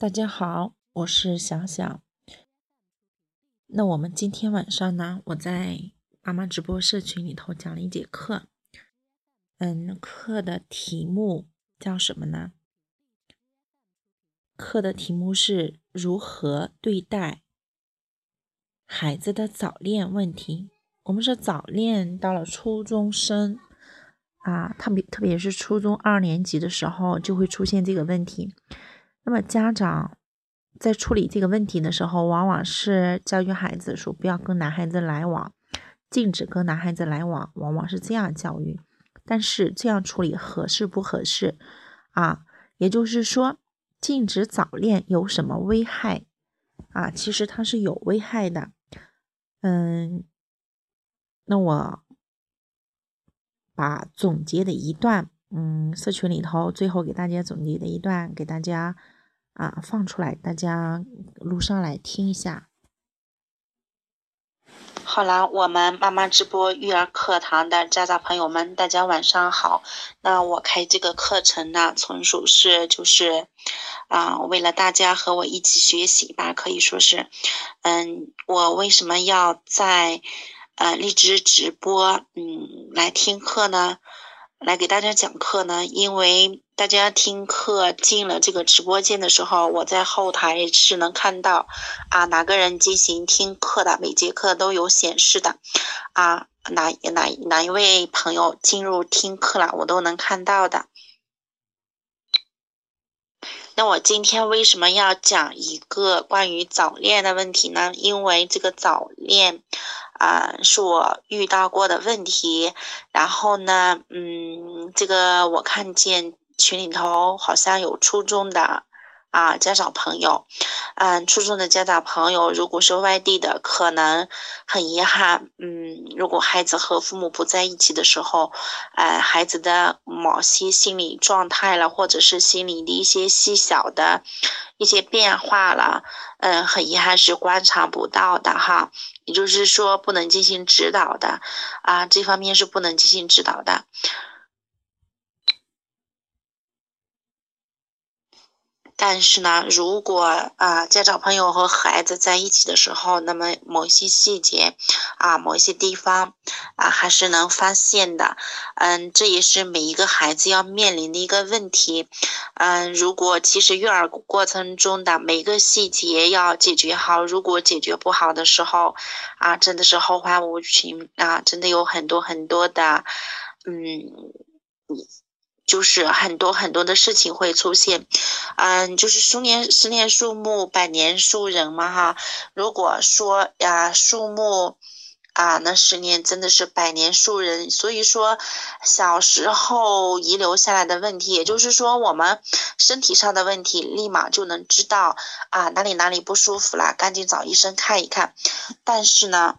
大家好，我是想想。那我们今天晚上呢，我在妈妈直播社群里头讲了一节课。嗯，课的题目叫什么呢？课的题目是如何对待孩子的早恋问题。我们是早恋到了初中生啊，特别特别是初中二年级的时候，就会出现这个问题。那么家长在处理这个问题的时候，往往是教育孩子说不要跟男孩子来往，禁止跟男孩子来往，往往是这样教育。但是这样处理合适不合适啊？也就是说，禁止早恋有什么危害啊？其实它是有危害的。嗯，那我把总结的一段，嗯，社群里头最后给大家总结的一段给大家。啊，放出来，大家录上来听一下。好了，我们妈妈直播育儿课堂的家长朋友们，大家晚上好。那我开这个课程呢，纯属是就是啊，为了大家和我一起学习吧，可以说是，嗯，我为什么要在呃荔枝直播嗯来听课呢？来给大家讲课呢，因为大家听课进了这个直播间的时候，我在后台是能看到啊哪个人进行听课的，每节课都有显示的，啊哪哪哪一位朋友进入听课了，我都能看到的。那我今天为什么要讲一个关于早恋的问题呢？因为这个早恋。啊，是我遇到过的问题。然后呢，嗯，这个我看见群里头好像有初中的啊家长朋友，嗯，初中的家长朋友，如果是外地的，可能很遗憾，嗯，如果孩子和父母不在一起的时候，呃，孩子的某些心理状态了，或者是心理的一些细小的一些变化了，嗯，很遗憾是观察不到的哈。也就是说，不能进行指导的啊，这方面是不能进行指导的。但是呢，如果啊家长朋友和孩子在一起的时候，那么某一些细节啊，某一些地方啊，还是能发现的。嗯，这也是每一个孩子要面临的一个问题。嗯，如果其实育儿过程中的每个细节要解决好，如果解决不好的时候，啊，真的是后患无穷啊，真的有很多很多的，嗯。就是很多很多的事情会出现，嗯，就是十年十年树木，百年树人嘛哈。如果说呀，树木啊，那十年真的是百年树人。所以说，小时候遗留下来的问题，也就是说我们身体上的问题，立马就能知道啊，哪里哪里不舒服了，赶紧找医生看一看。但是呢。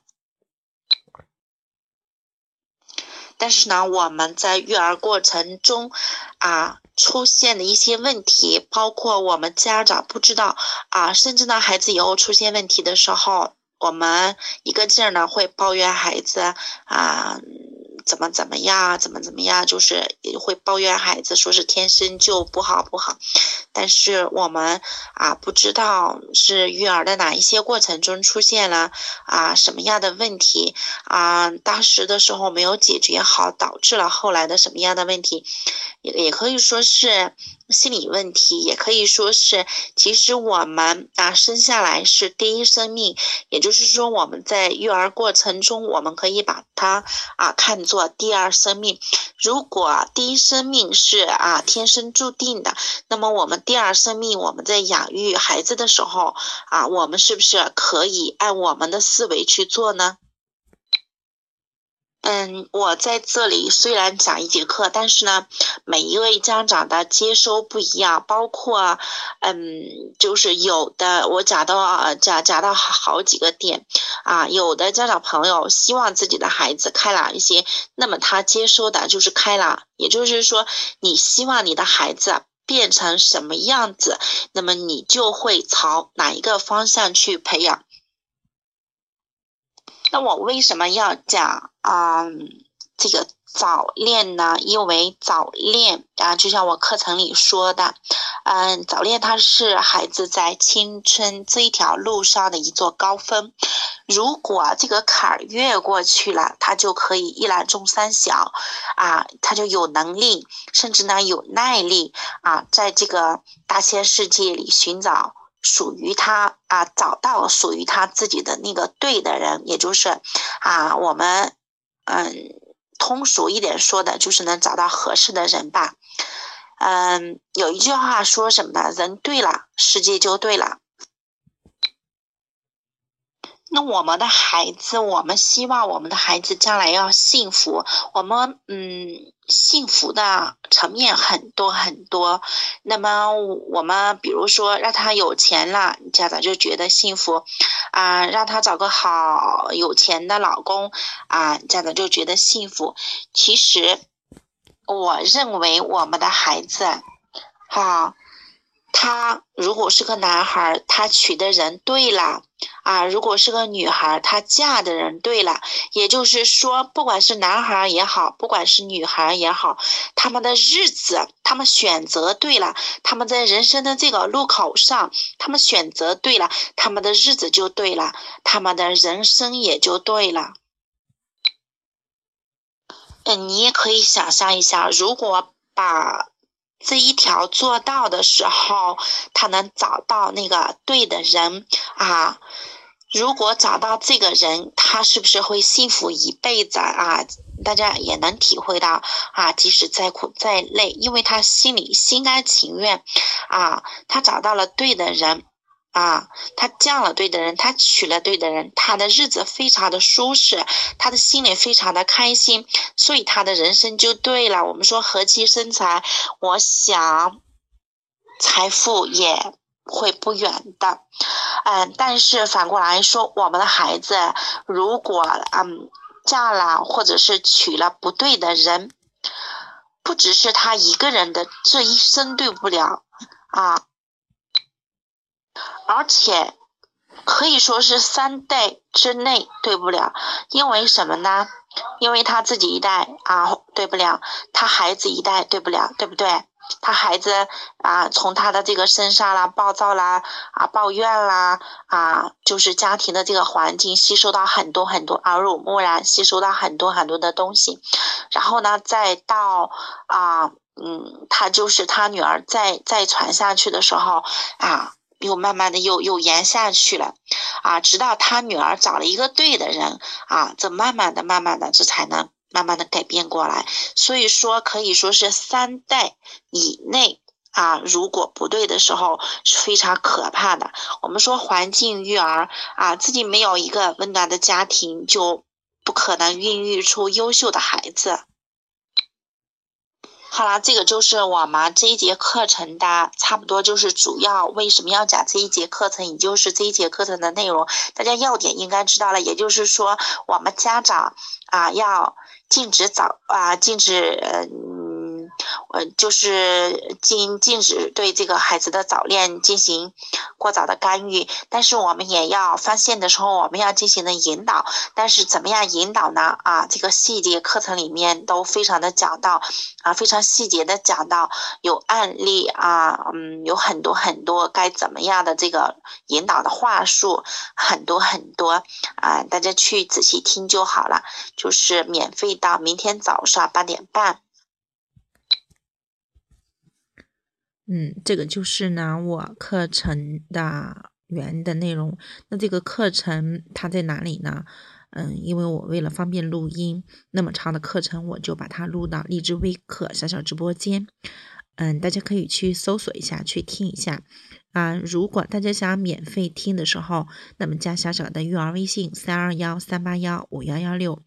但是呢，我们在育儿过程中，啊，出现的一些问题，包括我们家长不知道，啊，甚至呢，孩子以后出现问题的时候，我们一个劲儿呢会抱怨孩子，啊。怎么怎么样？怎么怎么样？就是会抱怨孩子，说是天生就不好不好。但是我们啊，不知道是育儿的哪一些过程中出现了啊什么样的问题啊？当时的时候没有解决好，导致了后来的什么样的问题？也也可以说是。心理问题也可以说是，其实我们啊生下来是第一生命，也就是说我们在育儿过程中，我们可以把它啊看作第二生命。如果第一生命是啊天生注定的，那么我们第二生命我们在养育孩子的时候啊，我们是不是可以按我们的思维去做呢？嗯，我在这里虽然讲一节课，但是呢，每一位家长的接收不一样，包括，嗯，就是有的我讲到讲讲到好几个点，啊，有的家长朋友希望自己的孩子开朗一些，那么他接收的就是开朗，也就是说，你希望你的孩子变成什么样子，那么你就会朝哪一个方向去培养。那我为什么要讲啊？这个早恋呢，因为早恋啊，就像我课程里说的，嗯，早恋它是孩子在青春这一条路上的一座高峰。如果这个坎儿越过去了，他就可以一览众山小，啊，他就有能力，甚至呢有耐力啊，在这个大千世界里寻找属于他啊，找到属于他自己的那个对的人，也就是啊，我们嗯。通俗一点说的就是能找到合适的人吧。嗯，有一句话说什么呢？人对了，世界就对了。那我们的孩子，我们希望我们的孩子将来要幸福。我们嗯，幸福的层面很多很多。那么我们比如说让他有钱了，家长就觉得幸福啊；让他找个好有钱的老公啊，家长就觉得幸福。其实我认为我们的孩子，哈。他如果是个男孩，他娶的人对了啊；如果是个女孩，她嫁的人对了。也就是说，不管是男孩也好，不管是女孩也好，他们的日子，他们选择对了，他们在人生的这个路口上，他们选择对了，他们的日子就对了，他们的人生也就对了。嗯，你也可以想象一下，如果把。这一条做到的时候，他能找到那个对的人啊。如果找到这个人，他是不是会幸福一辈子啊？大家也能体会到啊，即使再苦再累，因为他心里心甘情愿啊，他找到了对的人。啊，他嫁了对的人，他娶了对的人，他的日子非常的舒适，他的心里非常的开心，所以他的人生就对了。我们说和气生财，我想财富也会不远的。嗯，但是反过来说，我们的孩子如果嗯嫁了或者是娶了不对的人，不只是他一个人的这一生对不了啊。而且可以说是三代之内对不了，因为什么呢？因为他自己一代啊对不了，他孩子一代对不了，对不对？他孩子啊，从他的这个身上啦，暴躁啦，啊，抱怨啦，啊，就是家庭的这个环境吸收到很多很多，耳濡目染吸收到很多很多的东西，然后呢，再到啊，嗯，他就是他女儿再再传下去的时候啊。又慢慢的又又延下去了，啊，直到他女儿找了一个对的人，啊，这慢慢的、慢慢的，这才能慢慢的改变过来。所以说，可以说是三代以内，啊，如果不对的时候是非常可怕的。我们说环境育儿，啊，自己没有一个温暖的家庭，就不可能孕育出优秀的孩子。好啦，这个就是我们这一节课程的，差不多就是主要为什么要讲这一节课程，也就是这一节课程的内容，大家要点应该知道了。也就是说，我们家长啊要禁止早啊禁止嗯。呃，就是禁禁止对这个孩子的早恋进行过早的干预，但是我们也要发现的时候，我们要进行的引导。但是怎么样引导呢？啊，这个细节课程里面都非常的讲到，啊，非常细节的讲到，有案例啊，嗯，有很多很多该怎么样的这个引导的话术，很多很多啊，大家去仔细听就好了。就是免费到明天早上八点半。嗯，这个就是呢，我课程的原的内容。那这个课程它在哪里呢？嗯，因为我为了方便录音，那么长的课程我就把它录到荔枝微课小小直播间。嗯，大家可以去搜索一下，去听一下。啊，如果大家想免费听的时候，那么加小小的育儿微信：三二幺三八幺五幺幺六。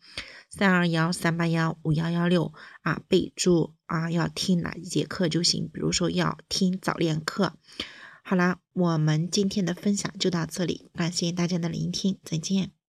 三二幺三八幺五幺幺六啊，备注啊要听哪一节课就行，比如说要听早恋课。好啦，我们今天的分享就到这里，感谢大家的聆听，再见。